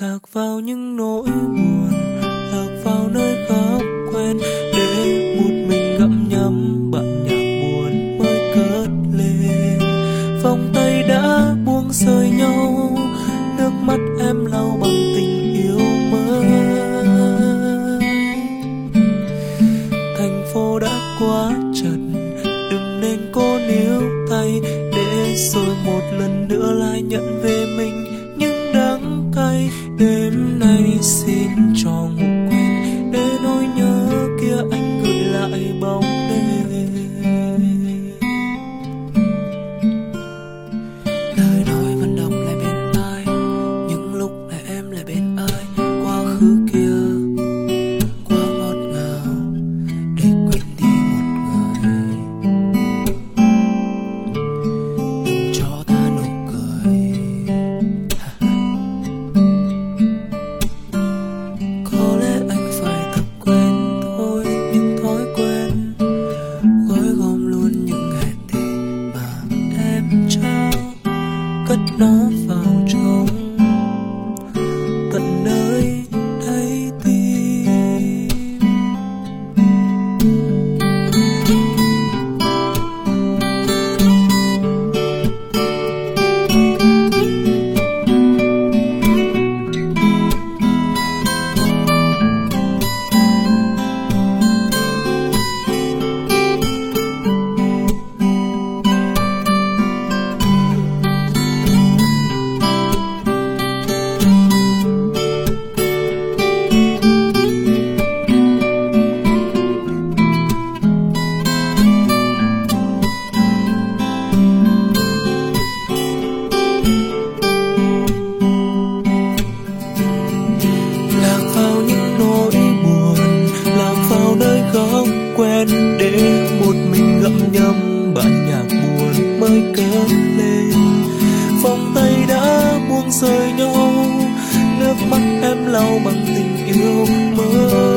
lạc vào những nỗi buồn, lạc vào nơi khó quen để một mình gặm nhấm Bạn nhạc buồn mới cất lên. Vòng tay đã buông rời nhau, nước mắt em lau bằng tình yêu mới. Thành phố đã quá chật đừng nên cô níu tay, để rồi một lần nữa lại nhận cất mình nhâm bản nhạc buồn mới cất lên. Vòng tay đã buông rời nhau, nước mắt em lau bằng tình yêu mới.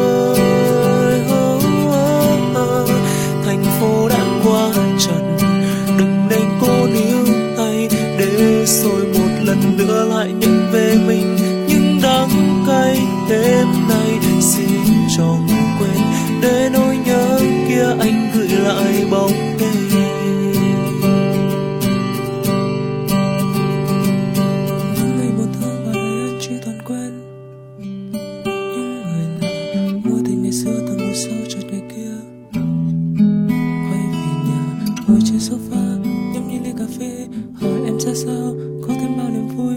Bóng đêm những ngày buồn thương và lời anh chưa toàn quen. những người lạ mua tình ngày xưa từng ngồi sâu chợt ngày kia quay về nhà, ngồi trên sofa, nhâm nhi ly cà phê hỏi em ra sao, có thêm bao niềm vui